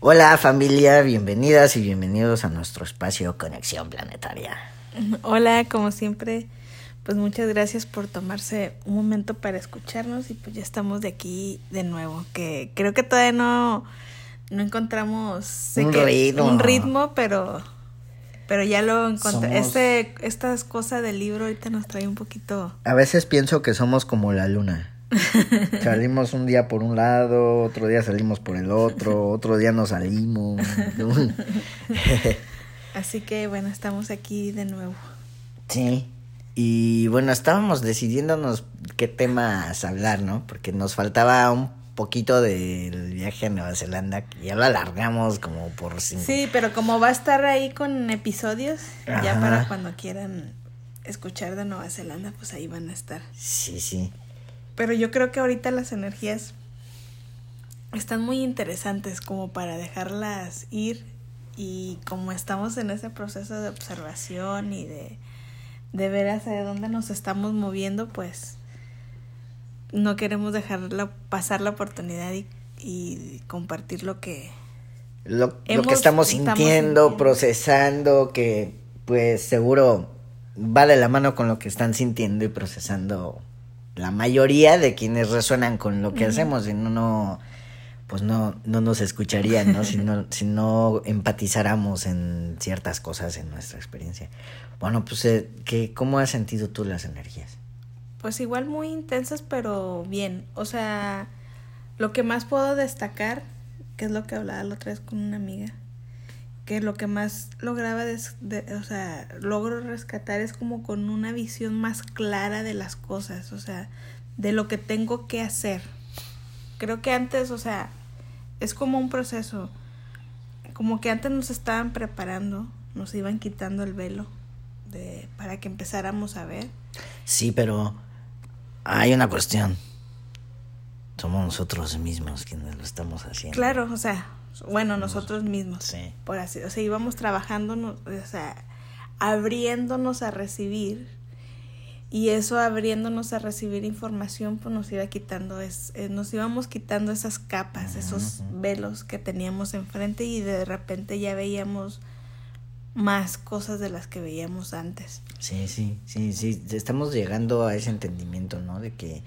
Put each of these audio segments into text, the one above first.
Hola familia, bienvenidas y bienvenidos a nuestro espacio Conexión Planetaria. Hola, como siempre, pues muchas gracias por tomarse un momento para escucharnos y pues ya estamos de aquí de nuevo, que creo que todavía no, no encontramos Un ritmo. un ritmo, pero pero ya lo encontré. Somos- Este, estas cosas del libro ahorita nos trae un poquito. A veces pienso que somos como la luna. Salimos un día por un lado, otro día salimos por el otro, otro día no salimos. Así que bueno, estamos aquí de nuevo. sí. Y bueno, estábamos decidiéndonos qué temas hablar, ¿no? Porque nos faltaba un poquito del viaje a Nueva Zelanda, que ya lo alargamos como por cinco. Sí, pero como va a estar ahí con episodios, ya para cuando quieran escuchar de Nueva Zelanda, pues ahí van a estar. Sí, sí. Pero yo creo que ahorita las energías están muy interesantes como para dejarlas ir y como estamos en ese proceso de observación y de, de ver hacia dónde nos estamos moviendo, pues no queremos dejarla pasar la oportunidad y, y compartir lo que Lo, lo que estamos estamos sintiendo, sintiendo. procesando, que pues seguro va de la mano con lo que están sintiendo y procesando la mayoría de quienes resuenan con lo que hacemos, si no, no, pues no, no nos escucharían, ¿no? si no, si no empatizáramos en ciertas cosas en nuestra experiencia. Bueno, pues, eh, ¿qué, ¿cómo has sentido tú las energías? pues igual muy intensas, pero bien. O sea, lo que más puedo destacar, que es lo que hablaba la otra vez con una amiga, que lo que más lograba, des- de- o sea, logro rescatar es como con una visión más clara de las cosas, o sea, de lo que tengo que hacer. Creo que antes, o sea, es como un proceso, como que antes nos estaban preparando, nos iban quitando el velo de, para que empezáramos a ver. Sí, pero hay una cuestión. Somos nosotros mismos quienes lo estamos haciendo. Claro, o sea, bueno, nosotros mismos. Sí. Por así, o sea, íbamos trabajando, o sea, abriéndonos a recibir y eso abriéndonos a recibir información, pues nos iba quitando, es, eh, nos íbamos quitando esas capas, esos velos que teníamos enfrente y de repente ya veíamos más cosas de las que veíamos antes. Sí, sí, sí, sí. Estamos llegando a ese entendimiento, ¿no? De que.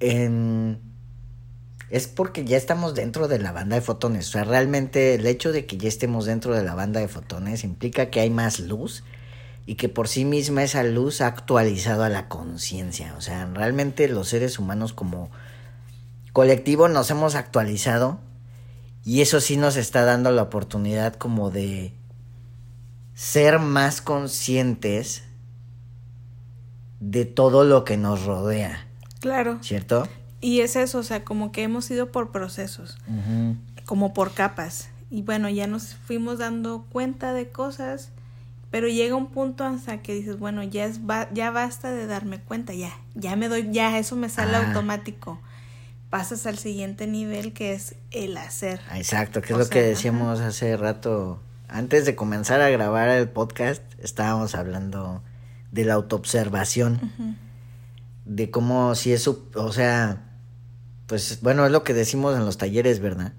en- es porque ya estamos dentro de la banda de fotones. O sea, realmente el hecho de que ya estemos dentro de la banda de fotones implica que hay más luz y que por sí misma esa luz ha actualizado a la conciencia. O sea, realmente los seres humanos como colectivo nos hemos actualizado y eso sí nos está dando la oportunidad como de ser más conscientes de todo lo que nos rodea, Claro. ¿cierto? Y es eso, o sea, como que hemos ido por procesos. como por capas. Y bueno, ya nos fuimos dando cuenta de cosas, pero llega un punto hasta que dices, bueno, ya es ba- ya basta de darme cuenta, ya, ya me doy, ya eso me sale Ah. automático. Pasas al siguiente nivel que es el hacer. Ah, Exacto, que es O lo sea, que decíamos hace rato. Antes de comenzar a grabar el podcast, estábamos hablando de la autoobservación, Ujú. de cómo si eso, o sea, pues bueno, es lo que decimos en los talleres, ¿verdad?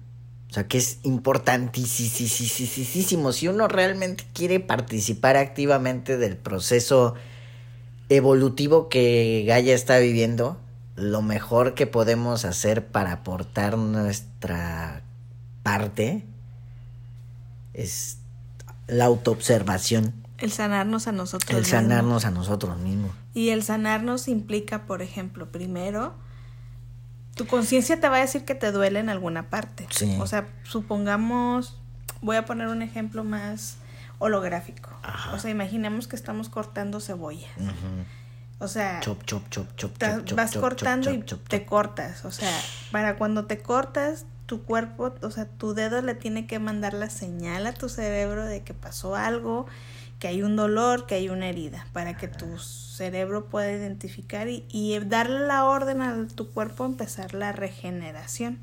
O sea, que es importantísimo. Si uno realmente quiere participar activamente del proceso evolutivo que Gaia está viviendo, lo mejor que podemos hacer para aportar nuestra parte es la autoobservación, El sanarnos a nosotros. el mismos. sanarnos a nosotros mismos. Y el sanarnos implica, por ejemplo, primero, tu conciencia te va a decir que te duele en alguna parte. Sí. O sea, supongamos, voy a poner un ejemplo más holográfico. Ajá. O sea, imaginemos que estamos cortando cebolla. O sea, Chop, chop, chop, chop, te- chop, chop, vas chop, cortando chop, y te cortas. O sea, para cuando te cortas, tu cuerpo, o sea, tu dedo le tiene que mandar la señal a tu cerebro de que pasó algo, que hay un dolor, que hay una herida, para que tu cerebro pueda identificar y, y darle la orden a tu cuerpo a empezar la regeneración.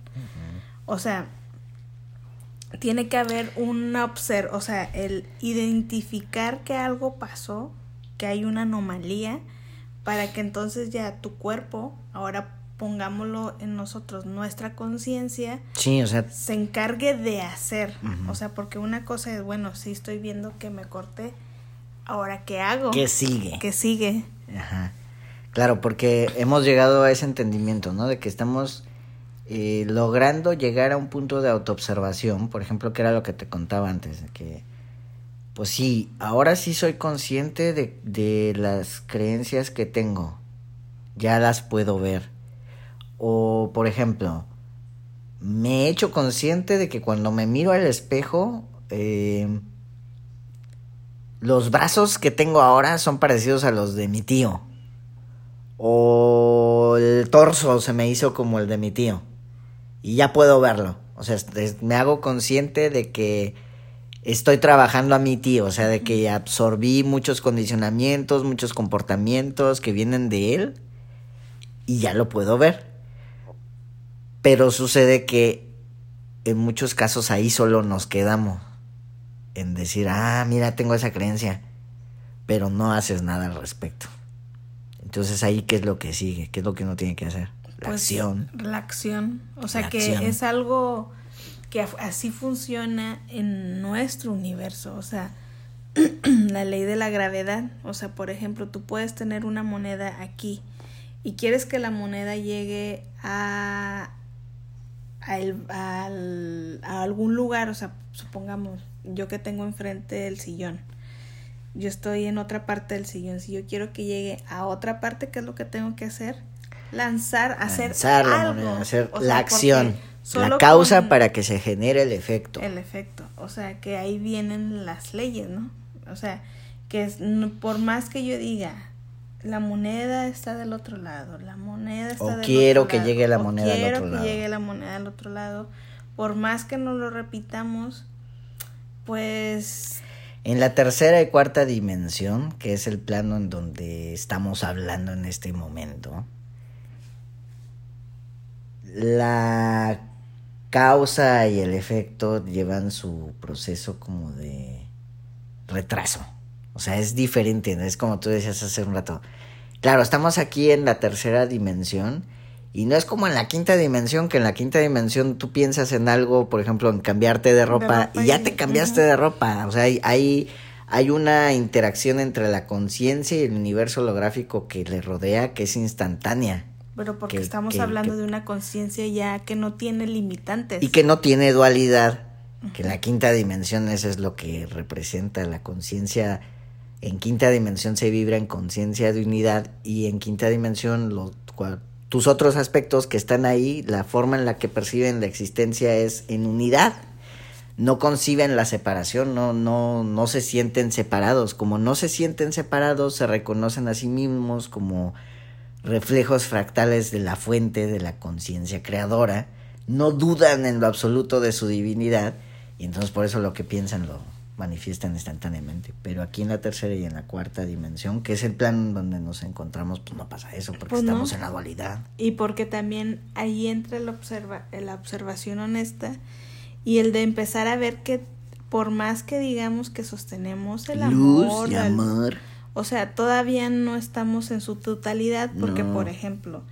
O sea, tiene que haber una observ, o sea, el identificar que algo pasó, que hay una anomalía, para que entonces ya tu cuerpo ahora pongámoslo en nosotros, nuestra conciencia Sí, o sea, se encargue de hacer. O sea, porque una cosa es, bueno, sí estoy viendo que me corté, ahora ¿qué hago? ¿qué sigue? ¿Qué sigue? Ajá. Claro, porque hemos llegado a ese entendimiento, ¿no? De que estamos eh, logrando llegar a un punto de autoobservación, por ejemplo, que era lo que te contaba antes, de que, pues sí, ahora sí soy consciente de, de las creencias que tengo, ya las puedo ver. O, por ejemplo, me he hecho consciente de que cuando me miro al espejo, eh, los brazos que tengo ahora son parecidos a los de mi tío. O el torso se me hizo como el de mi tío. Y ya puedo verlo. O sea, me hago consciente de que estoy trabajando a mi tío. O sea, de que absorbí muchos condicionamientos, muchos comportamientos que vienen de él. Y ya lo puedo ver. Pero sucede que en muchos casos ahí solo nos quedamos. En decir, ah, mira, tengo esa creencia. Pero no haces nada al respecto. Entonces ahí, ¿qué es lo que sigue? ¿Qué es lo que uno tiene que hacer? La Pues, acción. La acción. O sea La que acción. es algo que así funciona en nuestro universo. O sea, la ley de la gravedad. O sea, por ejemplo, tú puedes tener una moneda aquí y quieres que la moneda llegue a, a, el- al- a algún lugar. O sea, supongamos, yo que tengo enfrente el sillón. Yo estoy en otra parte del sillón. Si yo quiero que llegue a otra parte, ¿qué es lo que tengo que hacer? Lanzar, hacer Lanzar la algo. moneda, hacer O la acción. La causa para que se genere el efecto. el efecto. O sea, que ahí vienen las leyes, ¿no? O sea, que es- por más que yo diga, la moneda está del otro lado, la moneda está O del quiero otro que lado, llegue la o moneda al quiero otro que lado. llegue la moneda al otro lado, por más que no lo repitamos, pues En la tercera y cuarta dimensión, que es el plano en donde estamos hablando en este momento, la causa y el efecto llevan su proceso como de retraso. O sea, es diferente, ¿no? es como tú decías hace un rato. Claro, estamos aquí en la tercera dimensión y no es como en la quinta dimensión, que en la quinta dimensión tú piensas en algo, por ejemplo, en cambiarte de ropa, ropa y ya y- te cambiaste de ropa. O sea, hay, hay, hay una interacción entre la conciencia y el universo holográfico que le rodea que es instantánea pero porque Que- estamos que- hablando que- de una conciencia ya que no tiene limitantes. y que no tiene dualidad. Que la quinta dimensión eso es lo que representa la conciencia. En quinta dimensión se vibra en conciencia de unidad y en quinta dimensión tus otros aspectos que están ahí, la forma en la que perciben la existencia es en unidad. No conciben la separación, no, no, no se sienten separados. Como no se sienten separados, se reconocen a sí mismos como reflejos fractales de la fuente de la conciencia creadora, no dudan en lo absoluto de su divinidad y entonces por eso lo que piensan lo manifiestan instantáneamente. Pero aquí en la tercera y en la cuarta dimensión, que es el plan donde nos encontramos, pues no pasa eso porque Pues no. estamos en la dualidad. Y porque también ahí entra la, observa la observación honesta y el de empezar a ver que por más que digamos que sostenemos el Luz amor, y amor. o sea, todavía no estamos en su totalidad porque, No. por ejemplo,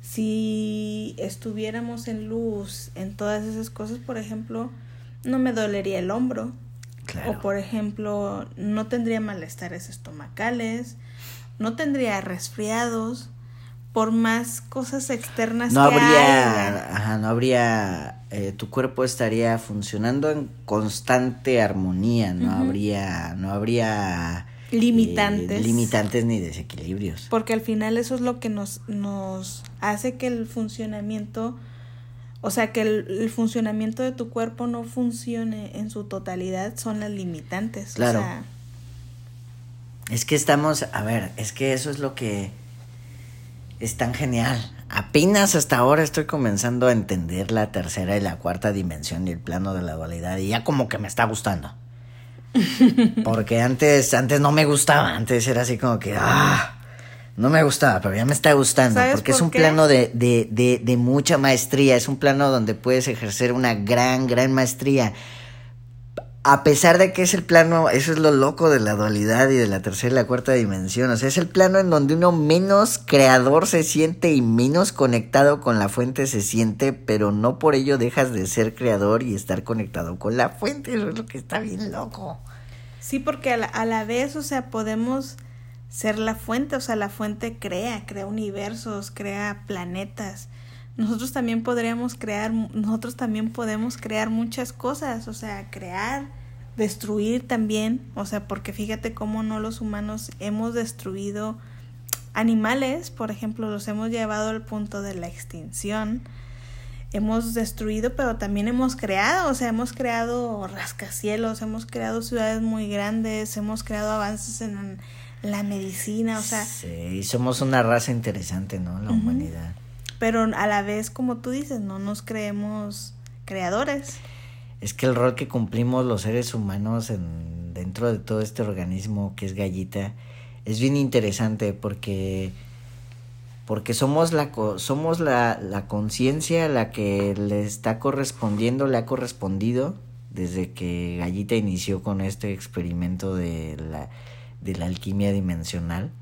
si estuviéramos en luz, en todas esas cosas, por ejemplo, no me dolería el hombro. Claro. O, por ejemplo, no tendría malestares estomacales, no tendría resfriados, por más cosas externas No que habría, ajá, no habría, eh, tu cuerpo estaría funcionando en constante armonía, no Ujú. habría, no habría eh, Limitantes. limitantes ni desequilibrios. Porque al final eso es lo que nos, nos hace que el funcionamiento, o sea, que el, el funcionamiento de tu cuerpo no funcione en su totalidad, son las limitantes. Claro. O sea, Es que estamos, a ver, es que eso es lo que es tan genial. Apenas hasta ahora estoy comenzando a entender la tercera y la cuarta dimensión y el plano de la dualidad y ya como que me está gustando. Porque antes, antes no me gustaba, antes era así como que, ah, no me gustaba, pero ya me está gustando, ¿Sabes porque es un qué? plano de, de, de, de mucha maestría, es un plano donde puedes ejercer una gran, gran maestría. a pesar de que es el plano, eso es lo loco de la dualidad y de la tercera y la cuarta dimensión, o sea, es el plano en donde uno menos creador se siente y menos conectado con la fuente se siente, pero no por ello dejas de ser creador y estar conectado con la fuente, eso es lo que está bien loco. Sí, porque a la, a la vez, o sea, podemos ser la fuente, o sea, la fuente crea, crea universos, crea planetas. Nosotros también podríamos crear, nosotros también podemos crear muchas cosas, o sea, crear destruir también, o sea, porque fíjate cómo no los humanos hemos destruido animales, por ejemplo, los hemos llevado al punto de la extinción. Hemos destruido, pero también hemos creado, o sea, hemos creado rascacielos, hemos creado ciudades muy grandes, hemos creado avances en la medicina, o sea. Sí, somos una raza interesante, ¿no? La humanidad. Pero a la vez, como tú dices, no nos creemos creadores es que el rol que cumplimos los seres humanos en, dentro de todo este organismo que es gallita es bien interesante porque porque somos la somos la, la conciencia la que le está correspondiendo le ha correspondido desde que Gallita inició con este experimento de la de la alquimia dimensional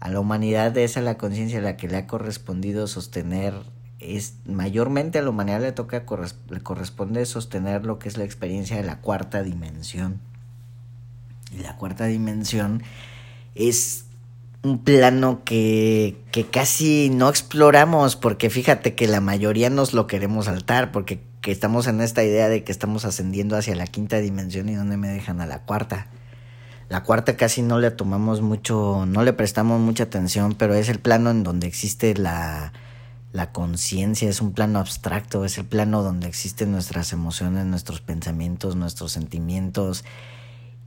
a la humanidad es la conciencia la que le ha correspondido sostener es mayormente a la humanidad le toca le corresponde sostener lo que es la experiencia de la cuarta dimensión. Y la cuarta dimensión es un plano que, que casi no exploramos porque fíjate que la mayoría nos lo queremos saltar porque que estamos en esta idea de que estamos ascendiendo hacia la quinta dimensión y donde me dejan a la cuarta. La cuarta casi no le tomamos mucho, no le prestamos mucha atención, pero es el plano en donde existe la, la conciencia es un plano abstracto, es el plano donde existen nuestras emociones, nuestros pensamientos, nuestros sentimientos.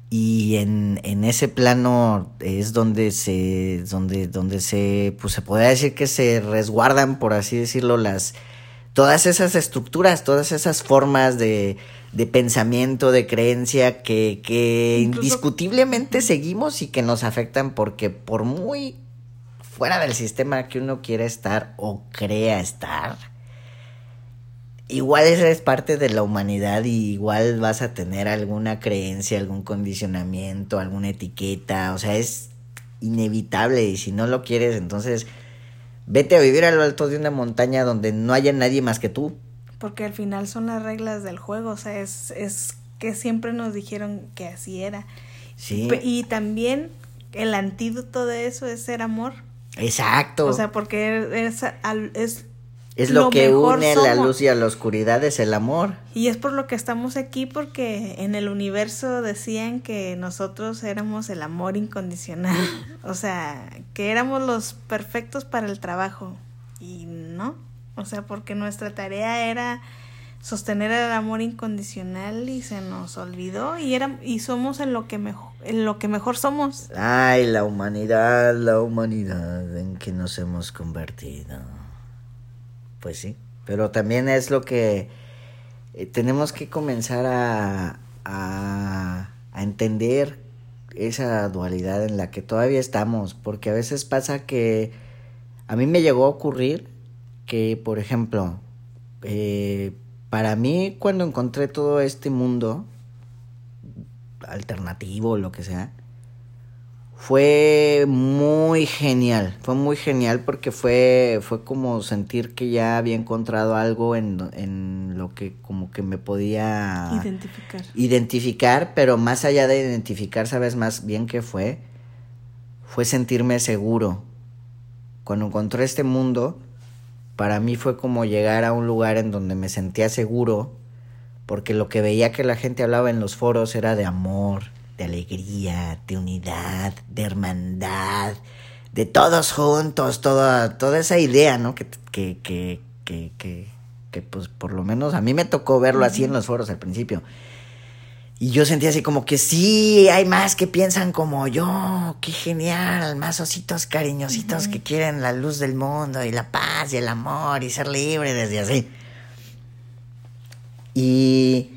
Y en, en ese plano es donde se, donde, donde se, pues se podría decir que se resguardan, por así decirlo, las, todas esas estructuras, todas esas formas de, de pensamiento, de creencia que, que indiscutiblemente seguimos y que nos afectan porque por muy fuera del sistema que uno quiere estar o crea estar, igual esa es parte de la humanidad y igual vas a tener alguna creencia, algún condicionamiento, alguna etiqueta, o sea, es inevitable y si no lo quieres, entonces vete a vivir a lo alto de una montaña donde no haya nadie más que tú. Porque al final son las reglas del juego, o sea, es, es que siempre nos dijeron que así era. Sí. Y también el antídoto de eso es ser amor. Exacto. O sea, porque es, es, es lo, que une a la luz y a la oscuridad, es el amor. Y es por lo que estamos aquí, porque en el universo decían que nosotros éramos el amor incondicional. o sea, que éramos los perfectos para el trabajo. Y no. O sea, porque nuestra tarea era sostener el amor incondicional y se nos olvidó y era y somos en lo que mejor en lo que mejor somos. Ay, la humanidad, la humanidad en que nos hemos convertido. Pues sí, pero también es lo que eh, tenemos que comenzar a, a, a entender esa dualidad en la que todavía estamos, porque a veces pasa que a mí me llegó a ocurrir que, por ejemplo, eh, para mí cuando encontré todo este mundo alternativo, lo que sea, fue muy genial, fue muy genial porque fue, fue como sentir que ya había encontrado algo en, en lo que como que me podía identificar. identificar, pero más allá de identificar, sabes más bien qué fue, fue sentirme seguro. Cuando encontré este mundo, para mí fue como llegar a un lugar en donde me sentía seguro, porque lo que veía que la gente hablaba en los foros era de amor, de alegría, de unidad, de hermandad, de todos juntos, toda, toda esa idea, ¿no? Que, que, que, que, que, que pues por lo menos a mí me tocó verlo así en los foros al principio. Y yo sentía así como que sí, hay más que piensan como yo, qué genial, más ositos cariñositos que quieren la luz del mundo y la paz y el amor y ser libre desde así. Y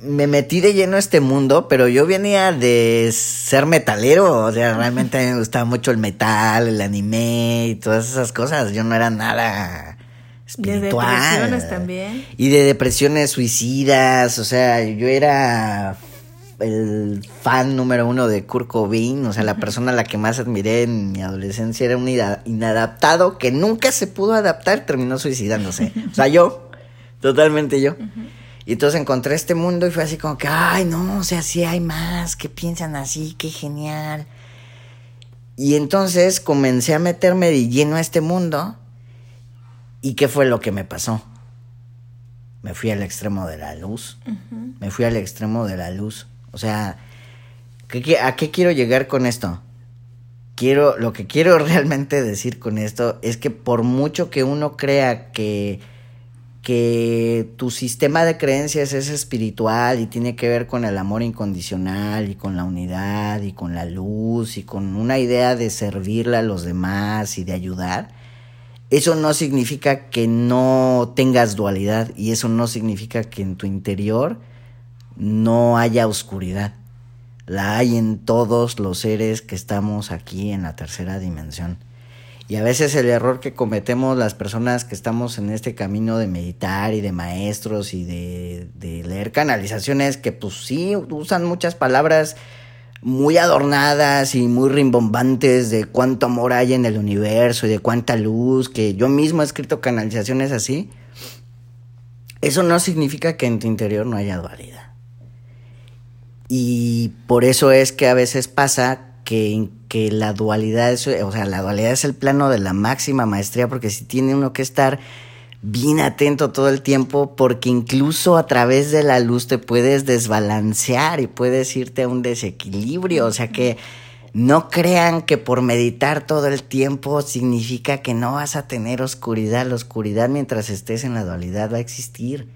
me metí de lleno a este mundo, pero yo venía de ser metalero, o sea, realmente me gustaba mucho el metal, el anime y todas esas cosas. Yo no era nada espiritual. De depresiones también. Y de depresiones suicidas, o sea, yo era el fan número uno de Kurt Cobain, o sea, la persona a la que más admiré en mi adolescencia era un inadaptado que nunca se pudo adaptar, terminó suicidándose. O sea, yo, totalmente yo. Y entonces encontré este mundo y fue así como que, ay, no, o sea, sí hay más, que piensan así, qué genial. Y entonces comencé a meterme de lleno a este mundo. ¿Y qué fue lo que me pasó? Me fui al extremo de la luz. Me fui al extremo de la luz. O sea, ¿a qué quiero llegar con esto? Quiero, lo que quiero realmente decir con esto es que por mucho que uno crea que que tu sistema de creencias es espiritual y tiene que ver con el amor incondicional y con la unidad y con la luz y con una idea de servirle a los demás y de ayudar, eso no significa que no tengas dualidad y eso no significa que en tu interior no haya oscuridad. La hay en todos los seres que estamos aquí en la tercera dimensión. Y a veces el error que cometemos las personas que estamos en este camino de meditar y de maestros y de, leer canalizaciones, que pues sí usan muchas palabras muy adornadas y muy rimbombantes de cuánto amor hay en el universo y de cuánta luz, que yo mismo he escrito canalizaciones así. Eso no significa que en tu interior no haya dualidad. Y por eso es que a veces pasa que, que la dualidad es, o sea, la dualidad es el plano de la máxima maestría, porque si tiene uno que estar bien atento todo el tiempo, porque incluso a través de la luz te puedes desbalancear y puedes irte a un desequilibrio, o sea que no crean que por meditar todo el tiempo significa que no vas a tener oscuridad, la oscuridad mientras estés en la dualidad va a existir.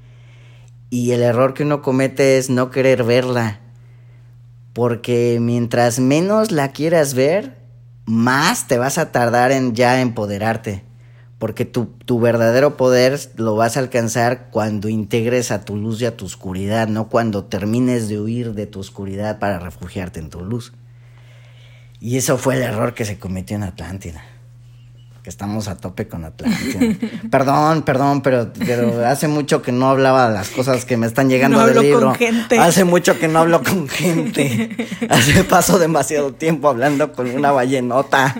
Y el error que uno comete es no querer verla porque mientras menos la quieras ver, más te vas a tardar en ya empoderarte. Porque tu, tu, verdadero poder lo vas a alcanzar cuando integres a tu luz y a tu oscuridad, no cuando termines de huir de tu oscuridad para refugiarte en tu luz. Y eso fue el error que se cometió en Atlántida que estamos a tope con Atlántida. perdón, perdón, pero, pero hace mucho que no hablaba de las cosas que me están llegando no del libro. Con gente. Hace mucho que no hablo con gente. Hace paso demasiado tiempo hablando con una ballenota.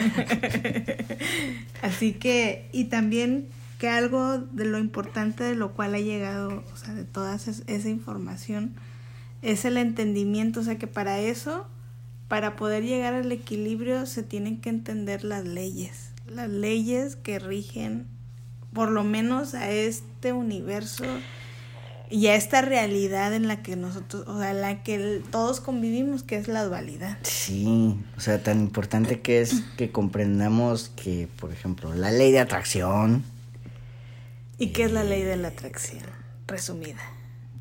Así que, y también que algo de lo importante de lo cual ha llegado, o sea, de toda esa información, es el entendimiento, o sea, que para eso, para poder llegar al equilibrio, se tienen que entender las leyes las leyes que rigen por lo menos a este universo y a esta realidad en la que nosotros, o sea, en la que todos convivimos, que es la dualidad. Sí, o sea, tan importante que es que comprendamos que, por ejemplo, la ley de atracción. ¿Y qué es la ley de la atracción? Resumida.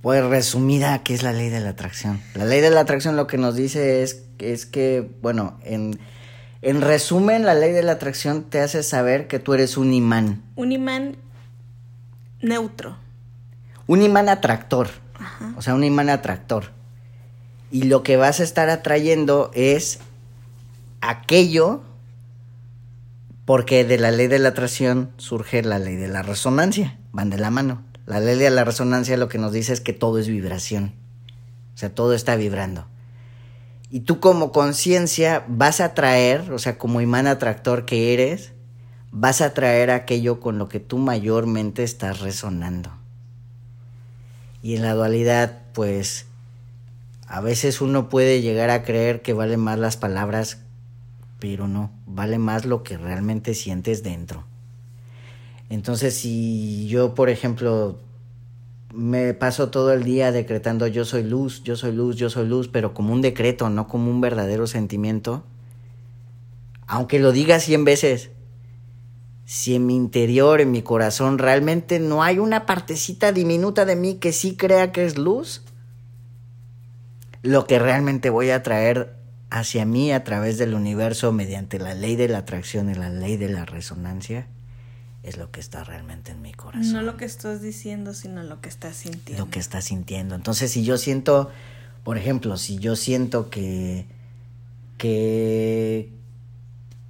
Pues resumida, ¿qué es la ley de la atracción? La ley de la atracción lo que nos dice es, es que, bueno, en en resumen, la ley de la atracción te hace saber que tú eres un imán. Un imán neutro. Un imán atractor. O sea, un imán atractor. Y lo que vas a estar atrayendo es aquello porque de la ley de la atracción surge la ley de la resonancia, van de la mano. La ley de la resonancia lo que nos dice es que todo es vibración, o sea, todo está vibrando. Y tú como conciencia vas a traer, o sea, como imán atractor que eres, vas a traer aquello con lo que tú mayormente estás resonando. Y en la dualidad, pues, a veces uno puede llegar a creer que valen más las palabras, pero no, vale más lo que realmente sientes dentro. Entonces, si yo, por ejemplo, me paso todo el día decretando yo soy luz, yo soy luz, yo soy luz, pero como un decreto, no como un verdadero sentimiento. Aunque lo diga cien veces, si en mi interior, en mi corazón, realmente no hay una partecita diminuta de mí que sí crea que es luz, lo que realmente voy a traer hacia mí a través del universo mediante la ley de la atracción y la ley de la resonancia es lo que está realmente en mi corazón. No lo que estás diciendo, sino lo que estás sintiendo. Lo que estás sintiendo. Entonces, si yo siento, por ejemplo, si yo siento que que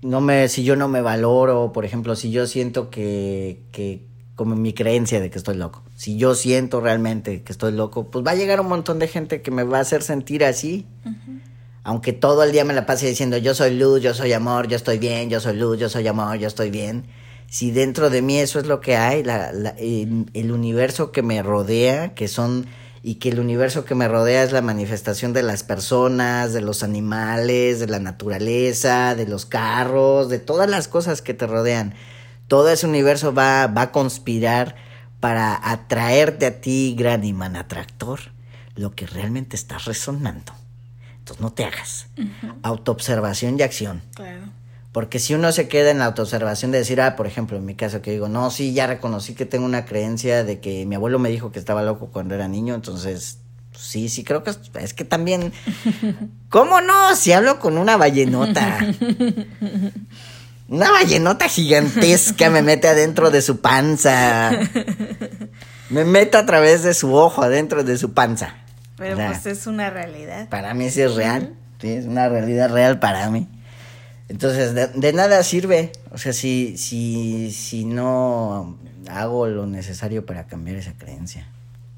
no me si yo no me valoro, por ejemplo, si yo siento que que como mi creencia de que estoy loco. Si yo siento realmente que estoy loco, pues va a llegar un montón de gente que me va a hacer sentir así. Aunque todo el día me la pase diciendo yo soy luz, yo soy amor, yo estoy bien, yo soy luz, yo soy amor, yo estoy bien. Si dentro de mí eso es lo que hay, la, el, el universo que me rodea, que son y que el universo que me rodea es la manifestación de las personas, de los animales, de la naturaleza, de los carros, de todas las cosas que te rodean. Todo ese universo va, va a conspirar para atraerte a ti, gran imán atractor, lo que realmente estás resonando. Entonces no te hagas. Autoobservación y acción. Claro. Porque si uno se queda en la autoobservación de decir, ah, por ejemplo, en mi caso que digo, no, sí, ya reconocí que tengo una creencia de que mi abuelo me dijo que estaba loco cuando era niño, entonces, sí, sí, creo que es, es que también, ¿cómo no? Si hablo con una ballenota. Una ballenota gigantesca me mete adentro de su panza. Me mete a través de su ojo adentro de su panza. Pero pues es una realidad. Para mí sí es real. Sí, es una realidad real para mí. Entonces, de, nada sirve, o sea, si, si, si no hago lo necesario para cambiar esa creencia.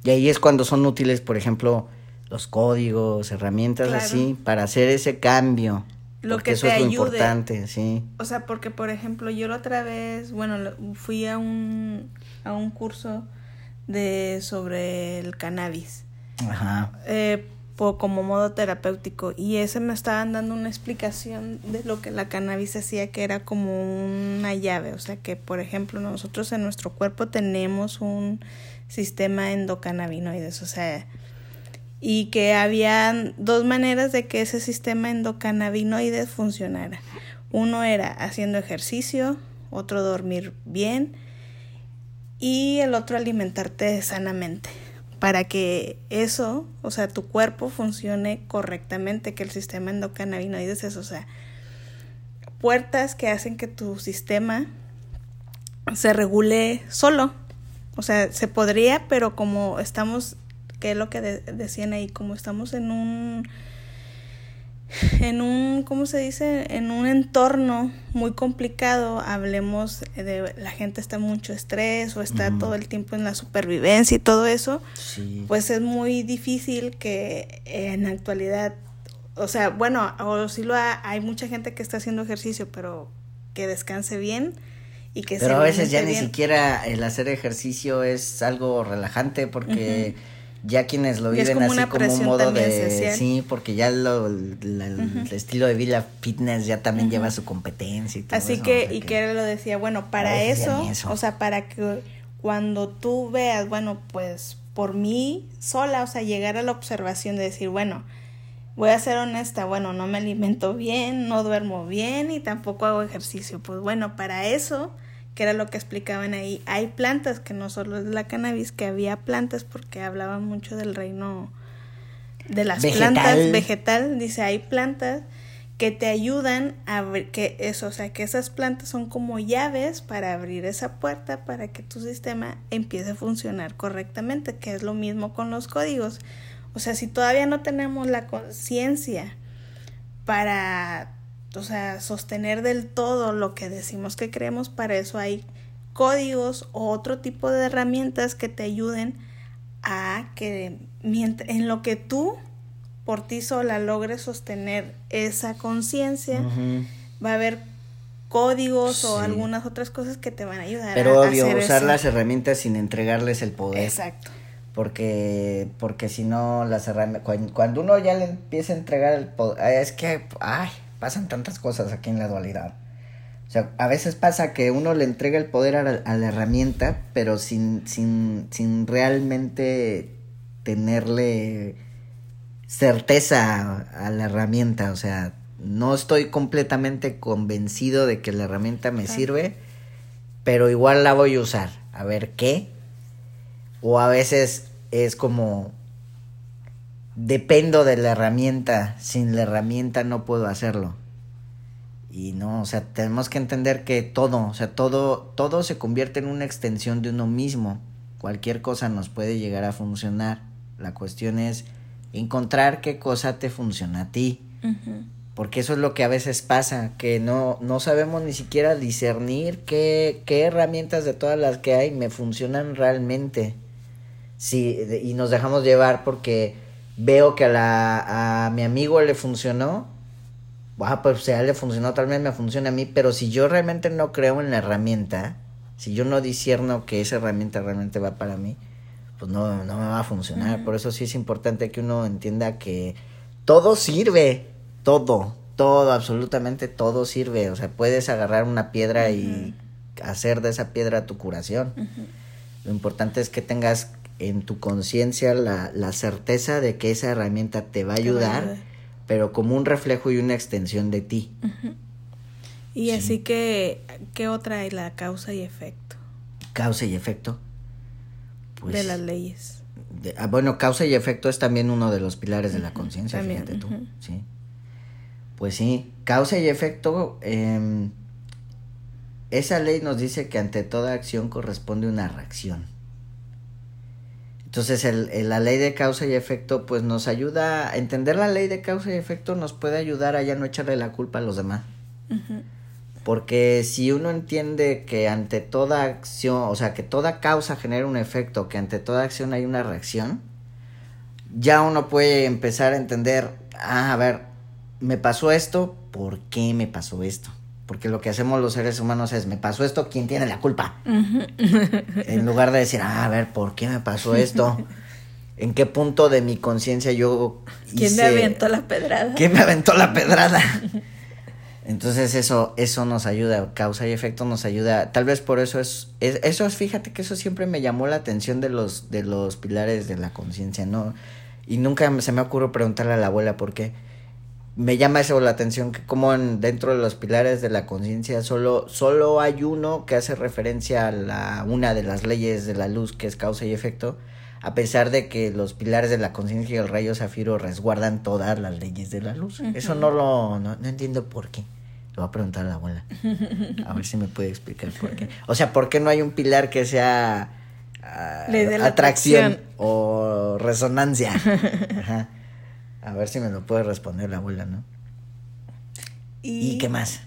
Y ahí es cuando son útiles, por ejemplo, los códigos, herramientas así, para hacer ese cambio. Lo que eso es lo importante, sí. O sea, porque, por ejemplo, yo la otra vez, bueno, fui a un, a un curso de sobre el cannabis. Ajá. Eh, como modo terapéutico y ese me estaban dando una explicación de lo que la cannabis hacía que era como una llave, o sea que por ejemplo nosotros en nuestro cuerpo tenemos un sistema endocannabinoides, o sea, y que había dos maneras de que ese sistema endocannabinoides funcionara. Uno era haciendo ejercicio, otro dormir bien y el otro alimentarte sanamente para que eso, o sea, tu cuerpo funcione correctamente, que el sistema endocannabinoides es, o sea, puertas que hacen que tu sistema se regule solo. O sea, se podría, pero como estamos, que es lo que decían ahí, como estamos en un en un, ¿cómo se dice? En un entorno muy complicado, hablemos de la gente está mucho estrés o está todo el tiempo en la supervivencia y todo eso, pues es muy difícil que en la actualidad, o sea, bueno, o si lo hay mucha gente que está haciendo ejercicio, pero que descanse bien y que Pero a veces ya ni siquiera el hacer ejercicio es algo relajante porque ya quienes lo viven así como un modo de sí porque ya lo, el estilo de vida fitness ya también lleva su competencia y todo así que y que él lo decía bueno para eso, o sea para que cuando tú veas bueno pues por mí sola o sea llegar a la observación de decir bueno voy a ser honesta bueno no me alimento bien no duermo bien y tampoco hago ejercicio pues bueno para eso que era lo que explicaban ahí. Hay plantas que no solo es la cannabis, que había plantas porque hablaban mucho del reino de las plantas vegetal, dice, hay plantas que te ayudan a ver que eso, o sea, que esas plantas son como llaves para abrir esa puerta para que tu sistema empiece a funcionar correctamente, que es lo mismo con los códigos. O sea, si todavía no tenemos la conciencia para o sea, sostener del todo lo que decimos que creemos, para eso hay códigos o otro tipo de herramientas que te ayuden a que en lo que tú por ti sola logres sostener esa conciencia, va a haber códigos o algunas otras cosas que te van a ayudar. Pero obvio, usar las herramientas sin entregarles el poder. Exacto. Porque, porque si no, las herramientas, cuando, cuando, uno ya le empieza a entregar el poder, es que, ay, pasan tantas cosas aquí en la dualidad. O sea, a veces pasa que uno le entrega el poder a la, herramienta, pero sin, sin, sin realmente tenerle certeza a, la herramienta. O sea, no estoy completamente convencido de que la herramienta me sirve, pero igual la voy a usar. A ver qué. O a veces es como, dependo de la herramienta, sin la herramienta no puedo hacerlo. Y no, o sea, tenemos que entender que todo, o sea, todo, todo se convierte en una extensión de uno mismo. Cualquier cosa nos puede llegar a funcionar. La cuestión es encontrar qué cosa te funciona a ti. Porque eso es lo que a veces pasa, que no, no sabemos ni siquiera discernir qué, qué herramientas de todas las que hay me funcionan realmente. Sí, y nos dejamos llevar porque veo que a, la, a mi amigo le funcionó, ah, pues si a él le funcionó, tal vez me funcione a mí, pero si yo realmente no creo en la herramienta, si yo no disierno que esa herramienta realmente va para mí, pues no, no me va a funcionar. Por eso sí es importante que uno entienda que todo sirve, todo, todo, absolutamente todo sirve. O sea, puedes agarrar una piedra y hacer de esa piedra tu curación. Lo importante es que tengas en tu conciencia la, la, certeza de que esa herramienta te va a ayudar, pero como un reflejo y una extensión de ti. Y así que, ¿qué otra hay? La causa y efecto. Causa y efecto. Pues, de las leyes. Ah, bueno, causa y efecto es también uno de los pilares de la conciencia, fíjate tú. Sí. Pues sí, causa y efecto. Eh, esa ley nos dice que ante toda acción corresponde una reacción. Entonces, el, la ley de causa y efecto, pues nos ayuda, a entender la ley de causa y efecto nos puede ayudar a ya no echarle la culpa a los demás. Porque si uno entiende que ante toda acción, o sea, que toda causa genera un efecto, que ante toda acción hay una reacción, ya uno puede empezar a entender, ah, a ver, me pasó esto, ¿por qué me pasó esto? Porque lo que hacemos los seres humanos es, me pasó esto, ¿quién tiene la culpa? en lugar de decir, ah, a ver, ¿por qué me pasó esto? ¿En qué punto de mi conciencia yo... ¿Quién me aventó la pedrada? ¿Quién me aventó la pedrada? Entonces eso, eso nos ayuda, causa y efecto nos ayuda. Tal vez por eso es, eso es, fíjate que eso siempre me llamó la atención de los, de los pilares de la conciencia, ¿no? Y nunca se me ocurrió preguntarle a la abuela por qué. Me llama eso la atención que como en, dentro de los pilares de la conciencia solo, solo hay uno que hace referencia a la, una de las leyes de la luz que es causa y efecto, a pesar de que los pilares de la conciencia y el rayo zafiro resguardan todas las leyes de la luz. Eso no lo, no entiendo por qué. Le voy a preguntar a la abuela. A ver si me puede explicar por qué. O sea, ¿por qué no hay un pilar que sea uh, atracción, o resonancia? Ajá. A ver si me lo puede responder la abuela, ¿no? ¿Y, qué más?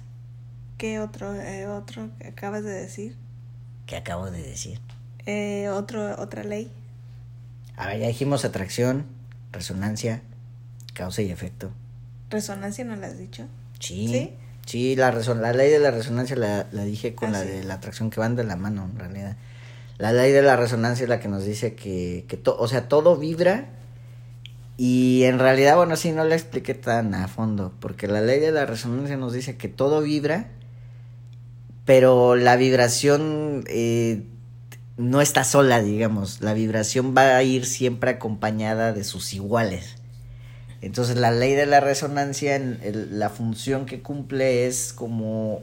¿Qué otro, eh, otro que acabas de decir? ¿Qué acabo de decir? Eh, otro, otra ley. A ver, ya dijimos atracción, resonancia, causa y efecto. ¿Resonancia no la has dicho? Sí. ¿Sí? Sí, la, la ley de la resonancia la, la dije con ah, la de la atracción que van de la mano, en realidad. La ley de la resonancia es la que nos dice que, que o sea, todo vibra y en realidad, bueno, sí, no la expliqué tan a fondo, porque la ley de la resonancia nos dice que todo vibra, pero la vibración eh, no está sola, digamos, la vibración va a ir siempre acompañada de sus iguales. Entonces la ley de la resonancia, la función que cumple es como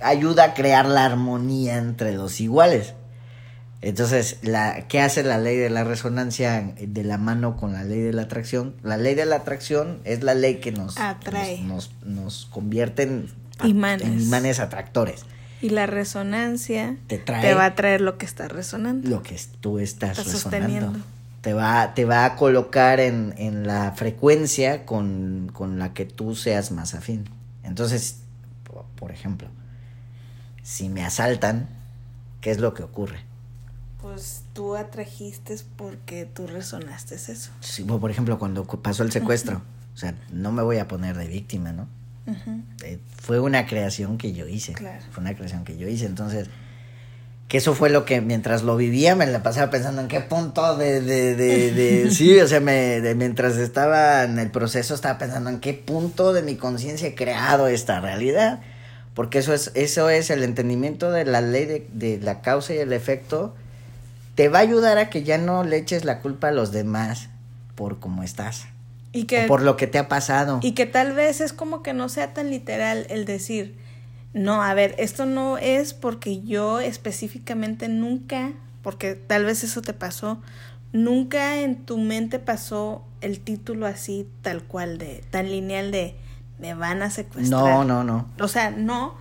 ayuda a crear la armonía entre los iguales. Entonces, la, ¿qué hace la ley de la resonancia de la mano con la ley de la atracción? La ley de la atracción es la ley que nos, Atrae. nos, nos, convierte en imanes. en imanes atractores. Y la resonancia te, trae va a traer lo que está resonando. Lo que tú estás, resonando te va, te va a colocar en, en la frecuencia con, con, la que tú seas más afín. Entonces, por ejemplo, si me asaltan, ¿qué es lo que ocurre? Pues tú atrajiste porque tú resonaste eso. Sí, por ejemplo, cuando pasó el secuestro, o sea, no me voy a poner de víctima, ¿no? Eh, fue una creación que yo hice. Claro. Fue una creación que yo hice. Entonces, que eso fue lo que mientras lo vivía me la pasaba pensando en qué punto de, de, de, de sí, o sea, me, de, mientras estaba en el proceso estaba pensando en qué punto de mi conciencia he creado esta realidad, porque eso es, eso es el entendimiento de la ley de, de la causa y el efecto, te va a ayudar a que ya no le eches la culpa a los demás por cómo estás. Y que, o por lo que te ha pasado. Y que tal vez es como que no sea tan literal el decir, no, a ver, esto no es porque yo específicamente nunca, porque tal vez eso te pasó, nunca en tu mente pasó el título así tal cual de tan lineal de me van a secuestrar. No, no, no. O sea, no,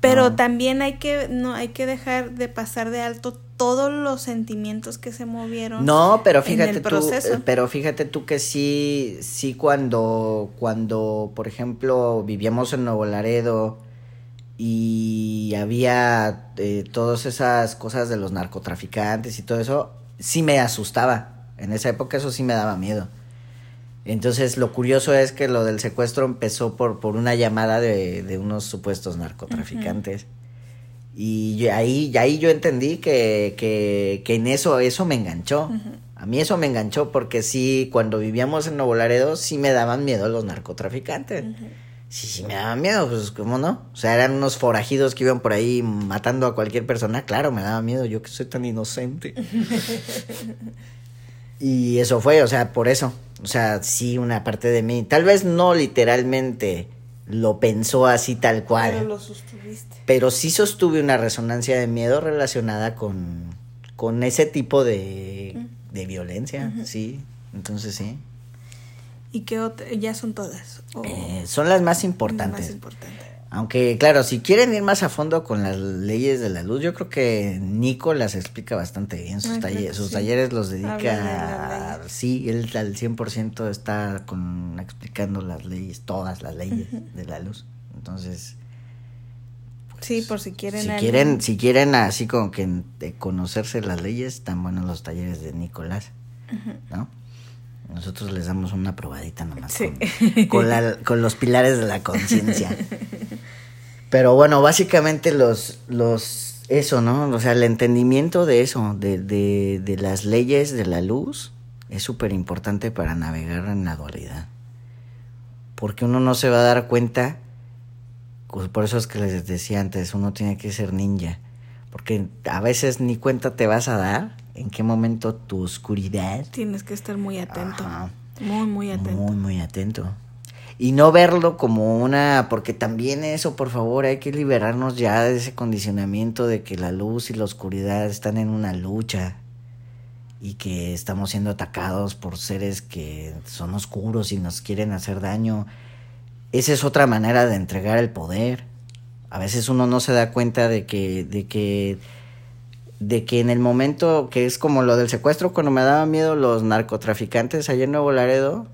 pero también hay que no hay que dejar de pasar de alto todos los sentimientos que se movieron. No, pero fíjate tú, proceso. pero fíjate tú que sí, sí cuando, cuando, por ejemplo, vivíamos en Nuevo Laredo y había eh, todas esas cosas de los narcotraficantes y todo eso, sí me asustaba. En esa época eso sí me daba miedo. Entonces lo curioso es que lo del secuestro empezó por, por una llamada de, de unos supuestos narcotraficantes. Y yo- ahí, y ahí yo entendí que, que, que en eso, eso me enganchó. A mí eso me enganchó porque sí, cuando vivíamos en Nuevo Laredo, sí me daban miedo los narcotraficantes. Sí, sí me daban miedo, pues cómo no. O sea, eran unos forajidos que iban por ahí matando a cualquier persona. Claro, me daba miedo, yo que soy tan inocente. y eso fue, o sea, por eso. O sea, sí, una parte de mí. Tal vez no literalmente lo pensó así tal cual Pero lo sostuviste. pero sí sostuve una resonancia de miedo relacionada con, con ese tipo de, de violencia, sí. Entonces sí. ¿Y qué otra? Ya son todas. Eh, son las más las importantes. más importantes. Aunque, claro, si quieren ir más a fondo con las leyes de la luz, yo creo que Nico las explica bastante bien. Sus, talle- que sus sí. talleres los dedica. a-. Sí, él al 100% está con, explicando las leyes, todas las leyes de la luz. Entonces, Sí, por si quieren. si alguien- quieren, si quieren así como que de conocerse las leyes, están buenos los talleres de Nicolás, ¿no? Nosotros les damos una probadita nomás Sí. con, con la- con los pilares de la conciencia. Pero bueno, básicamente los, los, eso, ¿no? O sea, el entendimiento de eso, de, de, de las leyes de la luz, es súper importante para navegar en la dualidad. Porque uno no se va a dar cuenta, pues por eso es que les decía antes, uno tiene que ser ninja. Porque a veces ni cuenta te vas a dar en qué momento tu oscuridad Tienes que estar muy atento. Ajá. Muy, muy atento. muy, muy atento. Y no verlo como una, porque también eso, por favor, hay que liberarnos ya de ese condicionamiento de que la luz y la oscuridad están en una lucha y que estamos siendo atacados por seres que son oscuros y nos quieren hacer daño. Esa es otra manera de entregar el poder. A veces uno no se da cuenta de que, de que, de que en el momento que es como lo del secuestro, cuando me daba miedo los narcotraficantes allá en Nuevo Laredo,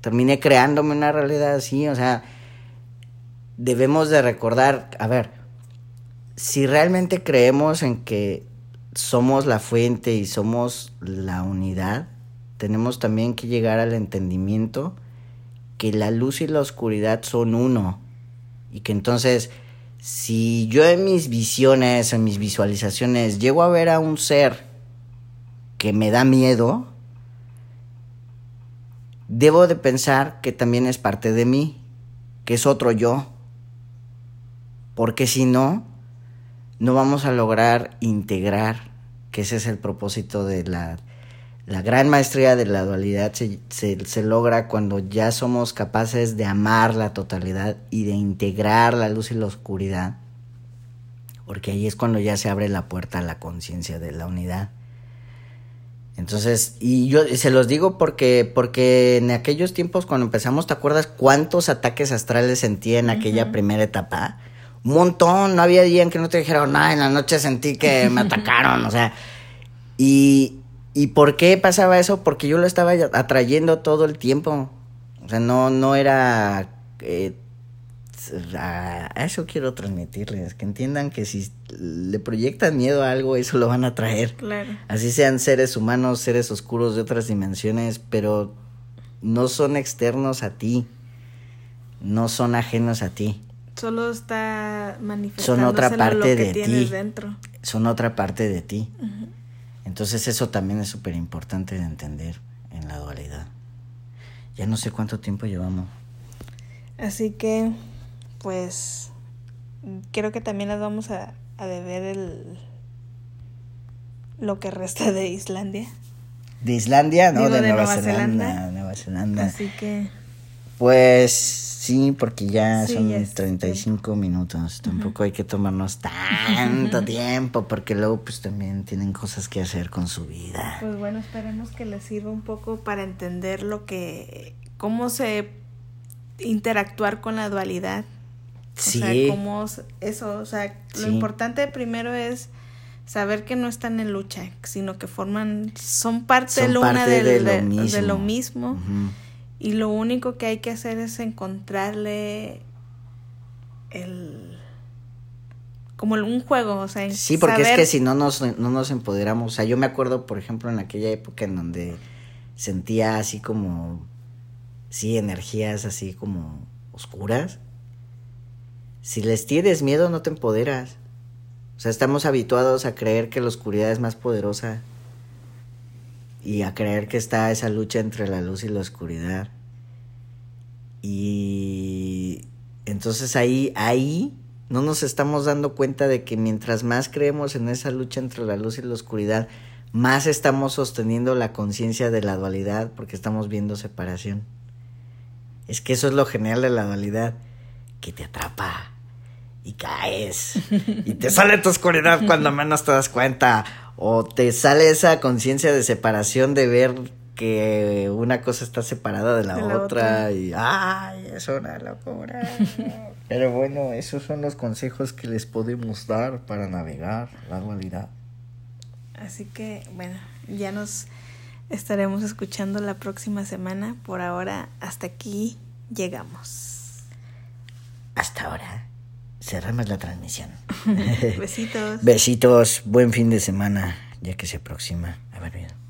terminé creándome una realidad así, o sea, debemos de recordar, a ver, si realmente creemos en que somos la fuente y somos la unidad, tenemos también que llegar al entendimiento que la luz y la oscuridad son uno y que entonces si yo en mis visiones, en mis visualizaciones llego a ver a un ser que me da miedo, debo de pensar que también es parte de mí, que es otro yo. Porque si no, no vamos a lograr integrar, que ese es el propósito de la, la gran maestría de la dualidad, se, se, se logra cuando ya somos capaces de amar la totalidad y de integrar la luz y la oscuridad. Porque ahí es cuando ya se abre la puerta a la conciencia de la unidad. Entonces, y yo se los digo porque, porque en aquellos tiempos cuando empezamos, ¿te acuerdas cuántos ataques astrales sentí en aquella primera etapa? Un montón, no había día en que no te dijeron nada, en la noche sentí que me atacaron, o sea, y, y ¿por qué pasaba eso? Porque yo lo estaba atrayendo todo el tiempo, o sea, no, no era... eh, a eso quiero transmitirles, que entiendan que si le proyectan miedo a algo, eso lo van a traer. Claro. Así sean seres humanos, seres oscuros de otras dimensiones, pero no son externos a ti, no son ajenos a ti, Solo está manifestando son otra parte lo que de tienes ti, dentro. son otra parte de ti. Entonces eso también es súper importante de entender en la dualidad. Ya no sé cuánto tiempo llevamos. Así que, pues, creo que también las vamos a, a deber el lo que resta de Islandia. De Islandia, ¿no? Digo, de, de Nueva, Nueva Zelanda. Zelanda. Nueva Zelanda. Así que, Pues sí, porque ya Sí, son ya es 35 minutos. Tampoco hay que tomarnos tanto tiempo porque luego pues también tienen cosas que hacer con su vida. pues bueno, esperemos que les sirva un poco para entender lo que, cómo se interactuar con la dualidad. Sí. O sea, cómo eso, o sea, lo Sí. importante primero es saber que no están en lucha, sino que forman, son parte son una de, lo mismo. Y lo único que hay que hacer es encontrarle el como un juego, o sea, sí, porque es que si no nos, no nos empoderamos, o sea, yo me acuerdo, por ejemplo, en aquella época en donde sentía así como, sí, energías así como oscuras. Si les tienes miedo, no te empoderas. O sea, estamos habituados a creer que la oscuridad es más poderosa y a creer que está esa lucha entre la luz y la oscuridad. Y entonces ahí, ahí no nos estamos dando cuenta de que mientras más creemos en esa lucha entre la luz y la oscuridad, más estamos sosteniendo la conciencia de la dualidad porque estamos viendo separación. Es que eso es lo genial de la dualidad, que te atrapa y caes y te sale tu oscuridad cuando menos te das cuenta o te sale esa conciencia de separación de ver que una cosa está separada de la, otra, y ay, es una locura. Pero bueno, esos son los consejos que les podemos dar para navegar la dualidad. Así que, bueno, ya nos estaremos escuchando la próxima semana. Por ahora, hasta aquí llegamos. Hasta ahora. Cerramos la transmisión. Besitos. Besitos. Buen fin de semana, ya que se aproxima. A ver, bien.